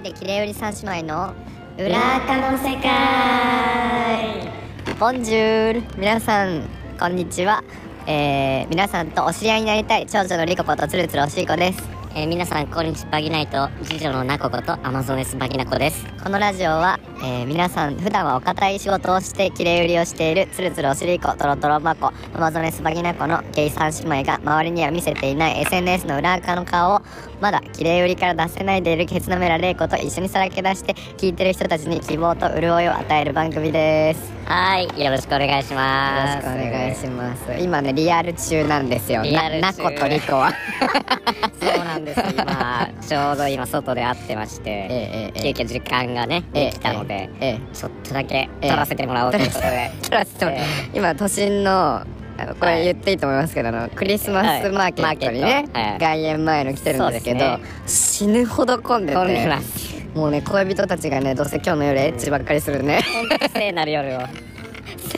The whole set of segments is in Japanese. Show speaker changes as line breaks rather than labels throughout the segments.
人で綺麗売り三姉妹の裏垢の世界。ボンジュール皆さんこんにちは、えー、皆さんとお知り合いになりたい長女のリコことつるつるおしいこです。
えー、皆さんこんにちは。バギナイト次女のナコことアマゾネスバギナコです。
このラジオは、えー、皆さん普段はお堅い仕事をして綺麗売りをしているつるつるおしりこトロトロマコアマゾネスバギナコのゲイ三姉妹が周りには見せていない SNS の裏側の顔をまだ綺麗売りから出せないでいるケツのメラレイコと一緒にさらけ出して聞いてる人たちに希望と潤いを与える番組です。
はいよろしくお願いしま
す。よろしくお願いします。今ねリアル中なんですよ。
リアル
ナコとリコは。
そうなんです。今ちょうど今外で会ってまして、ええ、急遽時間がねできたので、ええ、ちょっとだけ撮らせてもらおうということで、
撮らせてもら今都心のあのこれ言っていいと思いますけど、あのクリスマスマーケットにね、はい、外苑前の来てるんですけど、ね、死ぬほど混んでてもうね恋人たちがねどうせ今日の夜エッチばっかりするね。
聖なる夜を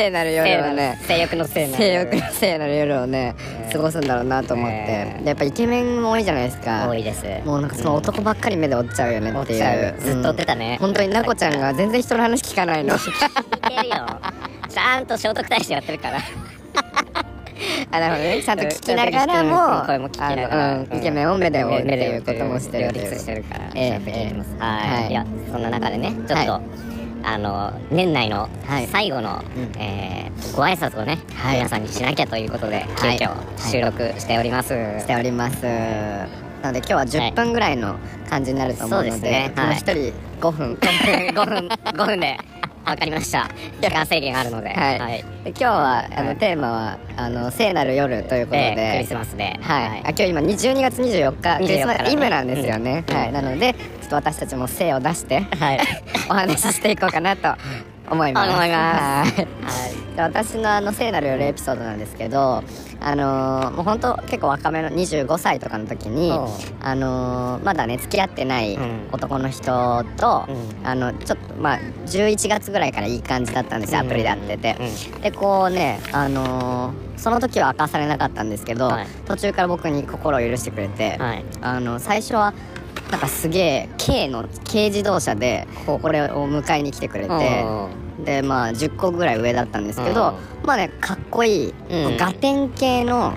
聖なる夜をね。
性欲の聖な
る性欲の聖なる夜をね過ごすんだろうなと思って、やっぱイケメンも多いじゃないですか。
多いです。
もうなんかその男ばっかり目で追っちゃうよねっていう。
ずっと追ってたね、
本当になこちゃんが全然人の話聞かないの。聞
いてるよ。ちゃんと聖徳太子やってるから。
あなるほどね。ちゃんと聞きながらも
声も聞きながら、うん、
イケメンを目で追うっていうこともしてる
両立してるから、ええはい、いやそんな中でねちょっと、あの年内の最後の、はい、えー、ご挨拶をね、はい、皆さんにしなきゃということで、急遽収録しております、
しております。なので今日は10分ぐらいの感じになると思うので,、はい、でね、1人5分。
5分5分でわかりました。時間制限あるので。
はい。はい、で今日は、あの、テーマは、あの、聖なる夜ということで。
クリスマスで。
はい。あ今日今、12月24日、クリスマスイブなんですよね。はい。なので、ちょっと私たちも精を出して、はい。お話ししていこうかなと思います。
思います。はい。
で私のあの聖なる夜エピソードなんですけど、あのー、もう本当結構若めの25歳とかの時に、あのー、まだね付き合ってない男の人と、うん、あのちょっとまあ11月ぐらいからいい感じだったんですよアプリで会ってて、うん、でこうねあのー、その時は明かされなかったんですけど、はい、途中から僕に心を許してくれて、はい、あの最初はなんかすげえ軽の軽自動車でこれを迎えに来てくれてでまあ10個ぐらい上だったんですけどまあねかっこいい、うん、ガテン系の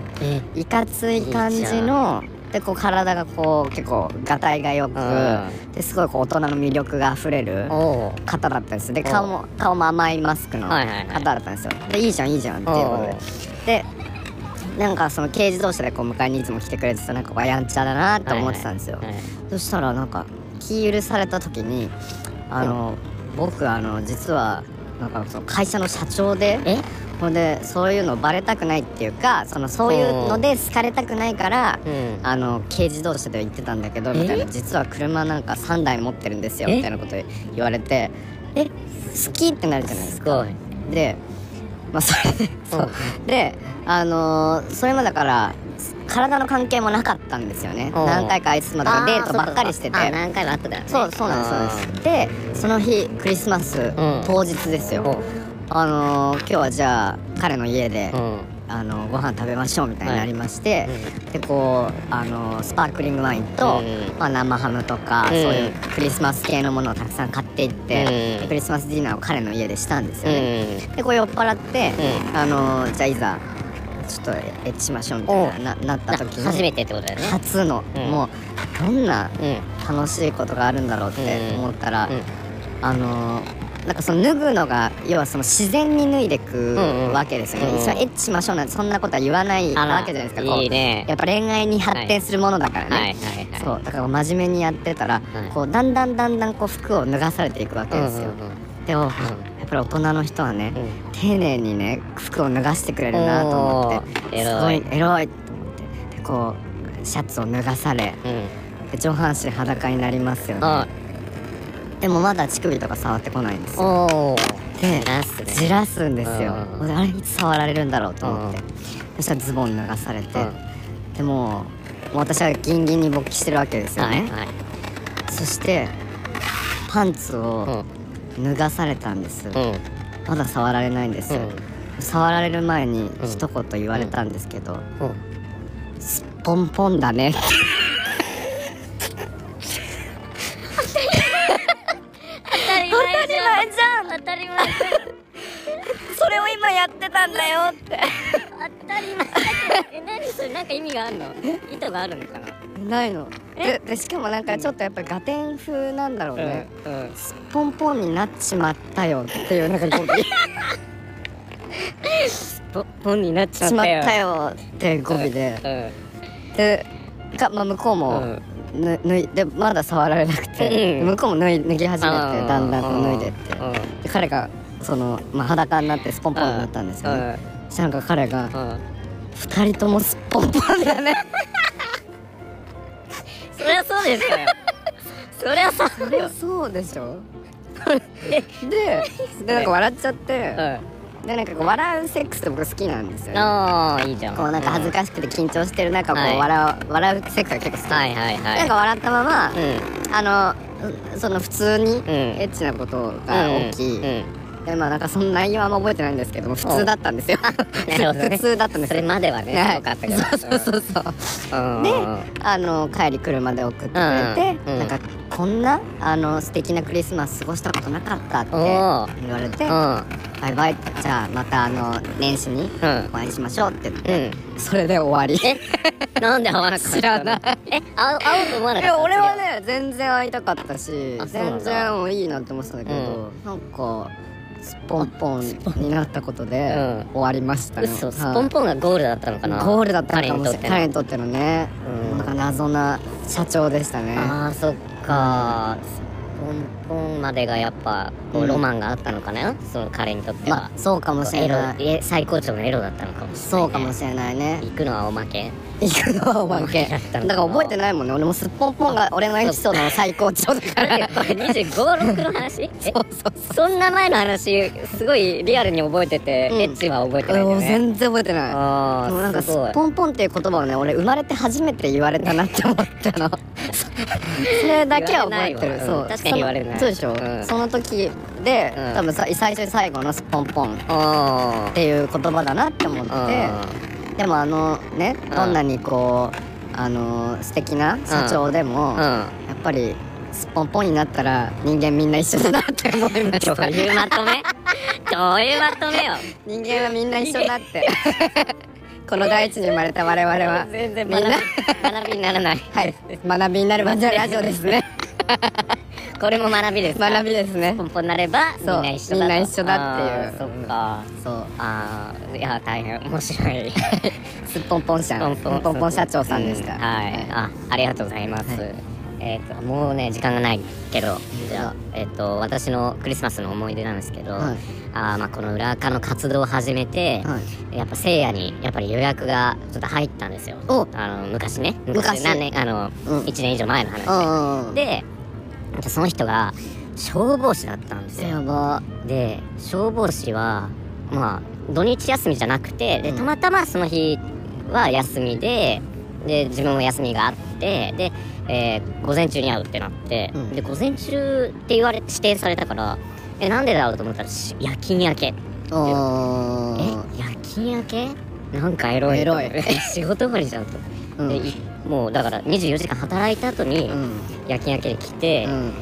いかつい感じのでこう体がこう結構がたいがよくですごいこう大人の魅力があふれる方だったんですで顔も顔も甘いマスクの方だったんですよ。でいいじゃんいいじゃんっていうことででなんかその軽自動車でこう迎えにいつも来てくれてたなんかやんちゃだなと思ってたんですよ、はいはいはい、そしたらなんか気許された時にあの、僕あの実はなんかその会社の社長でほんでそういうのバレたくないっていうかそのそういうので好かれたくないから、うん、あの軽自動車で行ってたんだけどみたいな。実は車なんか3台持ってるんですよみたいなこと言われて。え？好きってなるじゃないですか。でまあそれでそう。であのー、それもだから体の関係もなかったんですよね。何回かあいつもだからデートばっかりしてて。
何回もあっただよね
そうそうなんですそうですでその日クリスマス当日ですよ、あのー、今日はじゃあ彼の家で、あのご飯食べましょうみたいになりまして、でこうあのスパークリングワインと、まあ、生ハムとか、そういうクリスマス系のものをたくさん買っていって、クリスマスディナーを彼の家でしたんですよね、でこう酔っ払って、あのじゃあいざちょっとエッチしましょうみたいななった時に。
初めてってことだよね。
初の、もうどんな楽しいことがあるんだろうって思ったら、あのなんかその脱ぐのが要はその自然に脱いでくわけですよね、うん。うん、それエッチしましょうなんてそんなことは言わないわけじゃないですか。こう
ね、
やっぱ恋愛に発展するものだからね、はい。はい。はい。はい、そう。だから真面目にやってたら、はい、こうだんだんだんだんこう服を脱がされていくわけですよ、うんうんうん、でも、やっぱり大人の人はね、うん、丁寧にね服を脱がしてくれるなと思ってすごいエロいと思ってでこうシャツを脱がされ、で上半身裸になりますよね。でもまだ乳首とか触ってこないんですよ。でじらすんですよ。あれいつ触られるんだろうと思って。そしたらズボン脱がされてでも私はギンギンに勃起してるわけですよね、はいはい、そしてパンツを脱がされたんです、うん、まだ触られないんです、うん、触られる前に一言言われたんですけど「すっぽん。ぽんだね」
ゃん。当たり前。
それを今やってたんだよって。
当たり前。え何それ？なんか意味があるの？意図があるのかな？
ないの。ででしかもなんかちょっとやっぱりガテン風なんだろうね、
うんうん。
すっぽんぽんになっちまったよっていうなんか語尾。
ポポンになっち
ま
ったよ。
って語尾で、
うん
でか、まあ、向こうも、
うん。
ぬ脱いでまだ触られなくて、
うん。
向こうも脱い脱ぎ始めて
うん
だんだんと脱いでって、彼がその、まあ、裸になってスポンポンになったんですよね、そしたらなんか彼が
うん。うん
二人ともすっぽんぽんだね
そりゃそうですよ。そりゃそう。よ
そうでしょ。ででなんか笑っちゃって、でなんかこう笑うセックスって僕好きなんですよね。
ああいいじゃん。
こうなんか恥ずかしくて緊張してる中こう
はい。
笑う、笑うセックスが結構好き、
はいはいはい。
なんか笑ったまま、
う
あのうその普通に
ん。
エッチなことが起き、
うんうん
でまあなんかその内容はあんま覚えてないんですけども普通だったんですよ。普通だったんですよ。
それまではね
はい。
よかったけど。
そうそうそうそう。
うん。
であの帰り車で送ってくれて、なんかこんなあの素敵なクリスマス過ごしたことなかったって
お
言
ー
われて、
うん。
バイバイじゃあまたあの年始に
うん。
お会いしましょうって言って、
うん。
それで終わり。
え？なんで会わなかったの？
知らない。
え会う会うと思わないかった
や俺はね全然会いたかったし全然もういいなって思ってたんだけど、なんかスポンポンになったことで
うん。
終わりましたね、
嘘
はい。
スポンポンがゴールだったのかな。
ゴールだったのかもしれない。
彼に
とってのね、
うん。
なんか謎な社長でしたね。
ああそっかスポンポンまでがやっぱこ
う
うん。ロマンがあったのかな？その彼にとって
ま
は
あそうかもしれない。
え最高潮のエロだったのかもしれない。ね。
そうかもしれないね。
行くのはおまけ。
行くのはおまけ。
だ
から覚えてないもんね。俺もすっぽんぽんが俺のエピソードの最高潮だから。
これ256の話？え？そんな前の話すごいリアルに覚えてて、
うん。
エッチは覚えてないね。
全然覚えてない。
あ
なんかすっぽんぽんっていう言葉をね俺生まれて初めて言われたなって思ったの それだけは覚えてる。そう。
うん確かに言われない
そうでしょ、
うん。
その時で、
うん。
多分さ最初最後のすっぽんぽんっ
あ
ていう言葉だなって思って。でもあのねどんなにこうあの素敵な社長でも、
うん。
やっぱりすっぽんぽんになったら人間みんな一緒だなって思いました。
どういうまとめ。どういうまとめよ。
人間はみんな一緒だって この大地に生まれた我々は
全然
みんな。
学学びにならない。
はい。学びになるバンジラジオですね。
これも学びですか？
学びですね。
ポンポンになればみん
そう
な一緒だと。
みんな一緒だっていう。
そっか。
そう。
ああいや大変面白い。
すっぽんぽん社
ポンポン。
ぽんぽん社長さんでした、
うん。はい、あありがとうございます、
はい
えっ、ともうね時間がないけどじゃあえっ、と私のクリスマスの思い出なんですけど、
はい。
あーまあこの裏垢の活動を始めて、
は
やっぱせいやにやっぱり予約がちょっと入ったんですよ。
お。
あの昔ね。
昔
何年あの、
うん。
1年以上前の話。で、でその人が消防士だったんですよ。で消防士はまあ土日休みじゃなくてで
うん。
たまたまその日は休みでで自分も休みがあってで、えー午前中に会うってなって、
うん。
で午前中って言われ指定されたからえなんでだろうと思ったらし夜勤明け。
お
え
ー
夜勤明け？なんかエロい。
エロい。
仕事終わりじゃんと、
うん。
でいもうだから24時間働いた後に
うん。
夜勤明けで来て、
うん。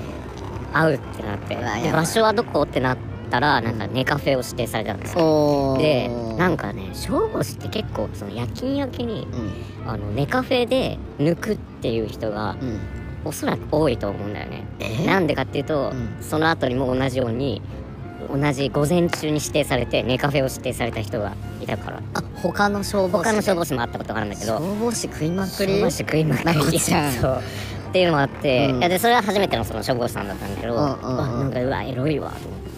会うってなって。場所はどこ？ってなったらなんかネカフェを指定されたんですよでなんかね消防士って結構その夜勤明けに
うん。
あのネカフェで抜くっていう人が
うん。
おそらく多いと思うんだよね。
え？
なんでかっていうと、
うん。
その後にも同じように同じ午前中に指定されてネカフェを指定された人がいたから。
あ他の消防士
他の消防士もあったことがあるんだけど
消防士食いまくり？
消防士食いまく
な
り そう。っていうのもあって、
うん。
いやでそれは初めてのその消防士さんだったんだけど、
うんうんうん。
わなんかうわエロいわと思って、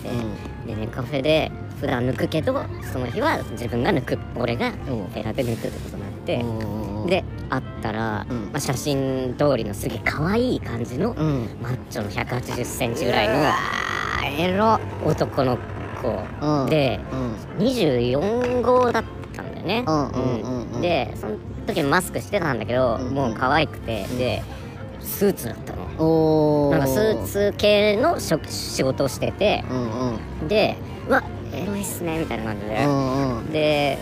でネカフェで普段抜くけどその日は自分が抜く俺が
うん。
フェラで抜くってことになって、
うん
で会ったら、
うん。
まあ、写真通りのすげえ可愛い感じの、
うん。
マッチョの1 8 0センチぐらいの
エロ。
男の子、
うん。
で
うん。
24号だったんだよね、
うんうんうんうん
でその時マスクしてたんだけど、
うん
もう可愛くて、でスーツだったの。なんかスーツ系の職仕事をしてて。
うんうん。
でうわエロいっすねみたいな感じで、
うんうん。
で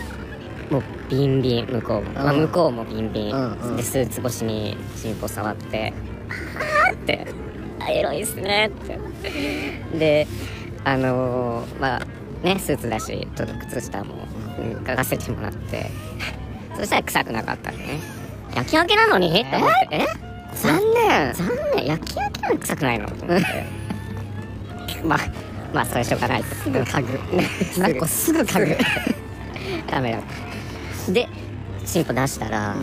もうビンビン向こうも、まあ、
うん
向こうもビンビン、
うんうん。
でスーツ越しにチンポ触って「あーって。あエロいっすね」って。であのーまあねスーツだしちょっと靴下も嗅がせてもらって。そしたら臭くなかったね。焼き焼けなのに？って思って。え？
残念。
残念。焼き焼きなのに臭くないの？まあまあそれしょうがな。いすぐ嗅ぐ。
なんかすぐ嗅ぐ。
ダメだ。でチンポ出したら、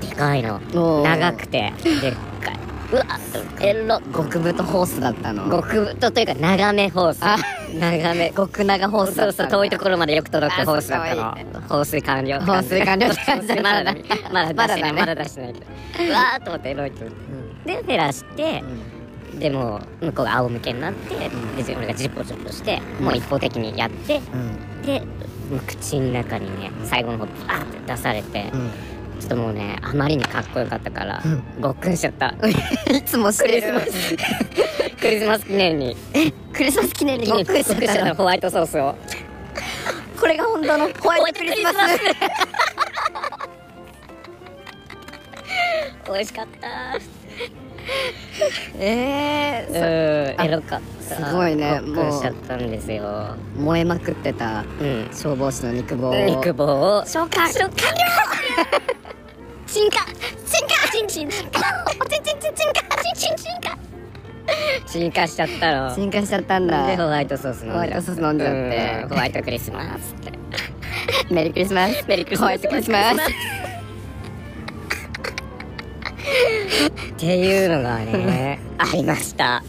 でかいの。長くてでっかいうわエロ。
極太ホースだったの。
極太というか長めホース。
あ。
長め。
極長ホース
そうそう遠いところまでよく届く
あ
ホースだったの。放水完了
放水完了って感じ
まだだ。まだ出してない。まだ出してないうわーっと思ってエロいと思ってでフェラしてでもう向こうが仰向けになってで俺がジッポジッポしてもう一方的にやって
うん。
で口の中にね最後の方バーって出されて
うん
ちょっともうねあまりにかっこよかったから
うん。
ごっくんしちゃった。
いつもし
ク
てる。
リスマス。クリスマス記念に。
クリスマス記念にごっくりし
ちゃったの？ホワイトソースを。
これが本当のホワイトクリスマス。
美味しかった。
え
う
ー
んエロかった。
すごいね。
ごっくんしちゃったんですよ。
そ燃えまくってた
うん。
消防士の肉棒を。
肉棒を。
召喚
召喚
進化。進化。チンチン進化。チンチンチンチン化チンチン進化。
進化しちゃったの。
進化しちゃったんだ。
でホワイトソース飲んじゃ
ホワイトソース飲んじゃって。
うん。ホワイトクリスマスって。
メリークリスマス。
メリークリスマス。
ホワイトクリスマス。
っていうのがねありました。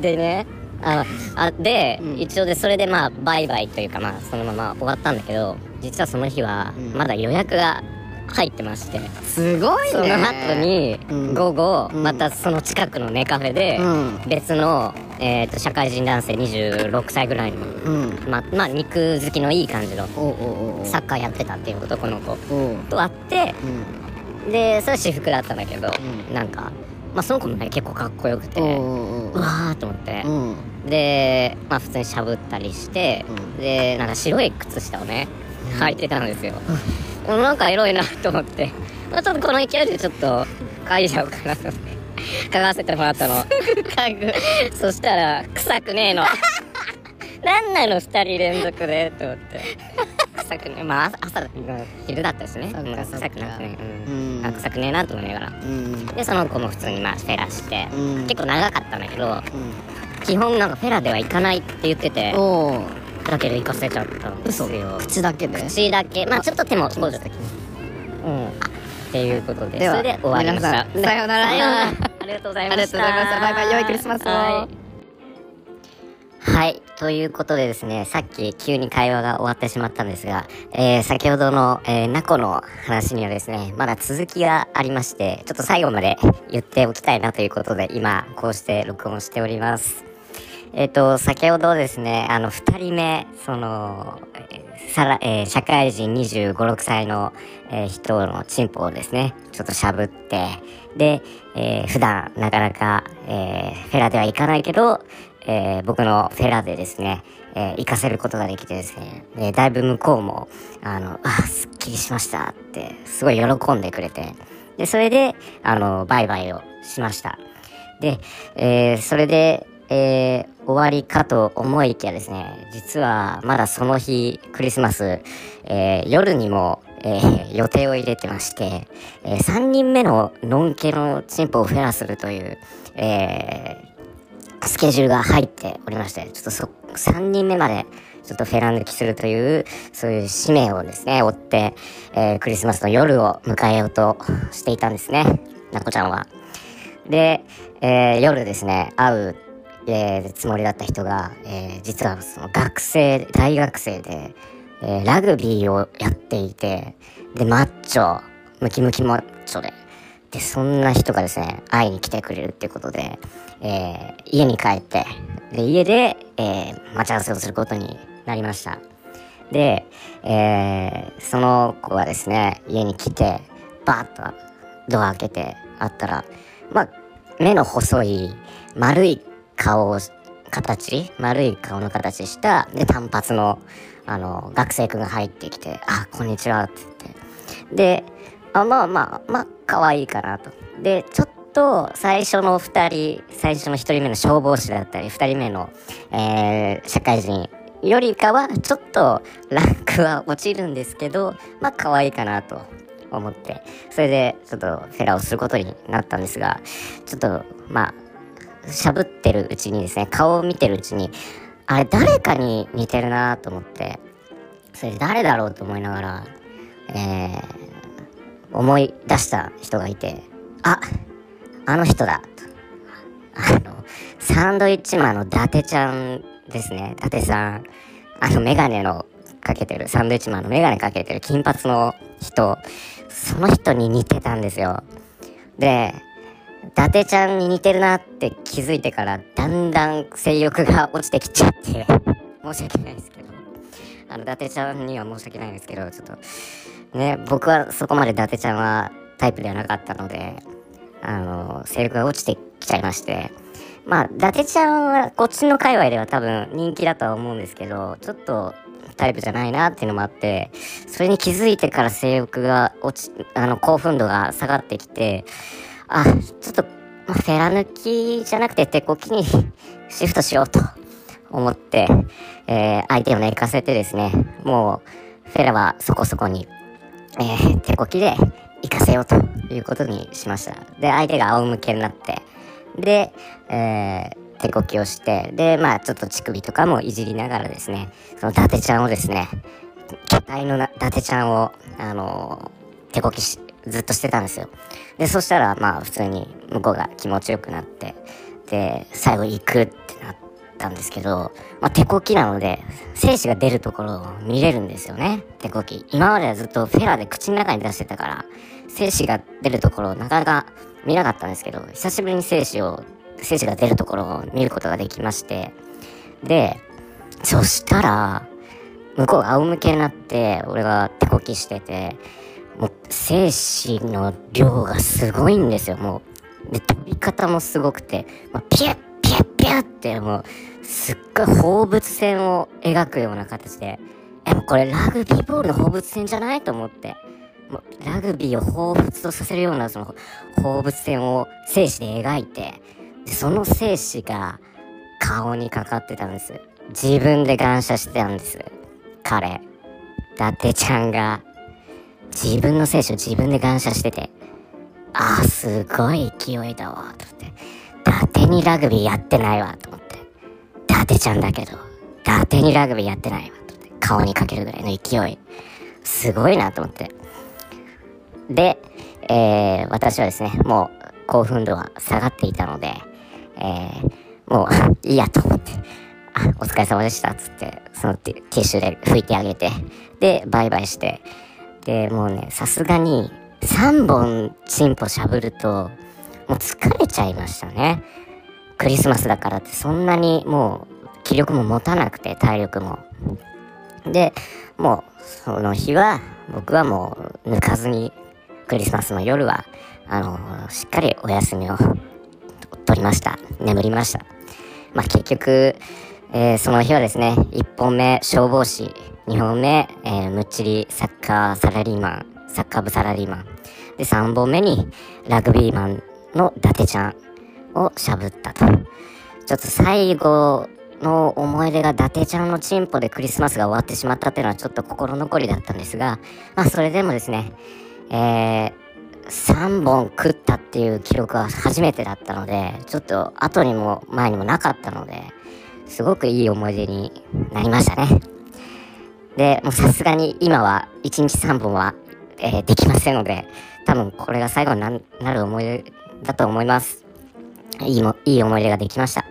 でねああで、
うん。
一応でそれでまあバイバイというかまあそのまま終わったんだけど実はその日は
うん。
まだ予約が入ってまして、
すごいね。
その後に
うん。
午後、
うん。
またその近くのネカフェで
うん。
別の、えー、と社会人男性26歳ぐらいの、
うん。
ままあ肉好きのいい感じのサッカーやってたっていう男の子。と会って
うん。
でそれは私服だったんだけど、
うん。
なんか、まあ、その子もね結構かっこよくて
おう
わーと思って。
う、ん。
でまあ普通にしゃぶったりして、
うん。
でなんか白い靴下をね履いてたんですよ、うん、なんかエロいなと思って、まあ、ちょっとこの勢いでちょっと嗅いじゃおうかなと思って。嗅がせてもらったの。そしたら臭くねえの。なんなの？二人連続でと思って。臭くねまあ朝朝昼だったしね。臭くなくね、う
うん。
臭くねえなと思いながら。
うん。
でその子も普通にまあフェラして、
うん。
結構長かったんだけど
うん。
基本なんかフェラでは行かないって言っててだけど行かせちゃったんですよ。
口だけで？
口だけ。まあちょっと手もこうじゃうん。っていうことで
では
それで終わりました。
皆さようなら。
ありがとうございました。
バイバイ良いクリスマスを。
はい。はい。ということでですね、さっき急に会話が終わってしまったんですが、えー、先ほどの、えー、ナコの話にはですね、まだ続きがありまして、ちょっと最後まで言っておきたいなということで、今、こうして録音しております。えっ、と、先ほどですね、あの、二人目、その、さら、えー社会人25、6歳の、えー人のチンポをですね、ちょっとしゃぶって、で、えー普段なかなか、えーフェラでは行かないけど、えー僕のフェラでですね、えー行かせることができてですね、えーだいぶ向こうも、あの、あ、すっきりしましたって、すごい喜んでくれて、で、それで、あの、バイバイをしました。で、えーそれで、えー終わりかと思いきやですね、実はまだその日、クリスマス、えー夜にも、えー予定を入れてまして、え3人目のノンケのチンポをフェラするという、えスケジュールが入っておりまして、ちょっとそ、3人目まで、ちょっとフェラ抜きするという、そういう使命をですね、追って、えクリスマスの夜を迎えようとしていたんですね、なこちゃんは。で、え夜ですね、会う、えーつもりだった人が、えー実はその学生、大学生で、えーラグビーをやっていて、で、マッチョ、ムキムキマッチョで、で、そんな人がですね、会いに来てくれるっていうことで、えー家に帰って、で、家で、えー待ち合わせをすることになりました。で、えーその子がですね、家に来て、バーッとドア開けてあったら、まあ、目の細い、丸い顔を、形丸い顔の形した、で、単発の、あの、学生くんが入ってきて、あ、こんにちは、って言って。で、あ、まあまあ、まあ、可愛いかなと。で、ちょっと、最初の二人、最初の一人目の消防士だったり、二人目の、えー社会人、よりかはちょっとランクは落ちるんですけどまあ可愛いかなと思ってそれでちょっとフェラをすることになったんですがちょっとまあしゃぶってるうちにですね顔を見てるうちにあれ誰かに似てるなと思ってそれで誰だろうと思いながらえー、思い出した人がいてああの人だと。あのサンドイッチマンの伊達ちゃんですね。伊達さんあのメガネのかけてるサンドイッチマンのメガネかけてる金髪の人その人に似てたんですよ。で伊達ちゃんに似てるなって気づいてからだんだん性欲が落ちてきちゃって 申し訳ないですけど。あの伊達ちゃんには申し訳ないんですけどちょっとね僕はそこまで伊達ちゃんはタイプではなかったのであの性欲が落ちてきちゃいまして。まあ伊達ちゃんはこっちの界隈では多分人気だとは思うんですけどちょっとタイプじゃないなっていうのもあってそれに気づいてから性欲が落ちあの興奮度が下がってきてあちょっと、フェラ抜きじゃなくて手こきに シフトしようと思って、えー、相手を寝かせてですねもうフェラはそこそこに、えー、手こきで行かせようということにしました。で相手が仰向けになってで、えー手こきをして、で、まあちょっと乳首とかもいじりながらですね、その伊達ちゃんをですね、巨体の伊達ちゃんを、あのー、手こきし、ずっとしてたんですよ。で、そしたら、まあ普通に向こうが気持ちよくなって、で、最後行くってなったんですけど、まあ手こきなので、精子が出るところを見れるんですよね、手こき。今まではずっとフェラで口の中に出してたから、精子が出るところをなかなか見なかったんですけど、久しぶりに精子を精子が出るところを見ることができまして、で、そしたら、向こうが仰向けになって、俺が手こきしてて、精子の量がすごいんですよ、もう。で、飛び方もすごくて、まあ、ピュッピュッピュッってもう、すっごい放物線を描くような形で、え、もうこれラグビーボールの放物線じゃないと思って。もうラグビーを彷彿とさせるようなその放物線を精子で描いて、でその精子が顔にかかってたんです自分で感謝してたんです彼伊達ちゃんが自分の精子を自分で感謝しててああすごい勢いだわと思って。伊達にラグビーやってないわと思って。伊達ちゃんだけど伊達にラグビーやってないわと思って。顔にかけるぐらいの勢い。すごいなと思って。で、えー、私はですねもう興奮度は下がっていたのでえー、もういいやと思って、あ、お疲れ様でしたつって、そのティッシュで拭いてあげて、で、バイバイして、で、もうね、さすがに3本チンポしゃぶると、もう疲れちゃいましたね。クリスマスだからってそんなにもう気力も持たなくて、体力も。で、もうその日は僕はもう抜かずにクリスマスの夜はあのしっかりお休みを取りました。眠りました。まあ、結局、えー、その日はですね、1本目消防士、2本目、えー、むっちりサッカーサラリーマン、サッカー部サラリーマン。で、3本目にラグビーマンの伊達ちゃんをしゃぶったと。ちょっと最後の思い出が伊達ちゃんのチンポでクリスマスが終わってしまったっていうのはちょっと心残りだったんですが、まあそれでもですね、えー、3本食ったっていう記録は初めてだったので、ちょっと後にも前にもなかったので、すごくいい思い出になりましたね。で、もうさすがに今は1日3本は、えー、できませんので、多分これが最後になる思い出だと思います。いいも、いい思い出ができました。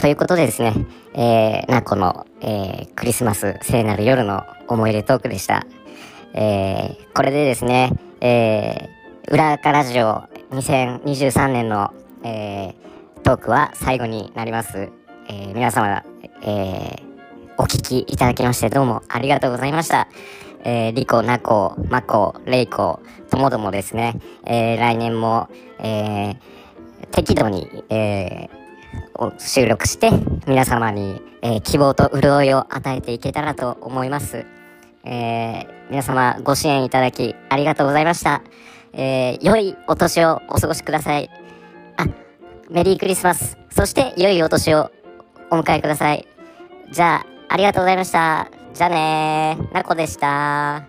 ということでですね、えー、なこの、えー、クリスマス聖なる夜の思い出トークでした。えー、これでですね、えー、裏垢ラジオ2023年の、えー、トークは最後になります。えー、皆様、えー、お聞きいただきましてどうもありがとうございました。えー、リコ、ナコ、マコ、レイコ、ともどもですね、えー、来年も、えー、適度に、えー、収録して皆様に、えー、希望と潤いを与えていけたらと思います。えー、皆様ご支援いただきありがとうございました。えー、良いお年をお過ごしください。あ、メリークリスマス。そして良いお年をお迎えください。じゃあ、ありがとうございました。じゃあねー。なこでした。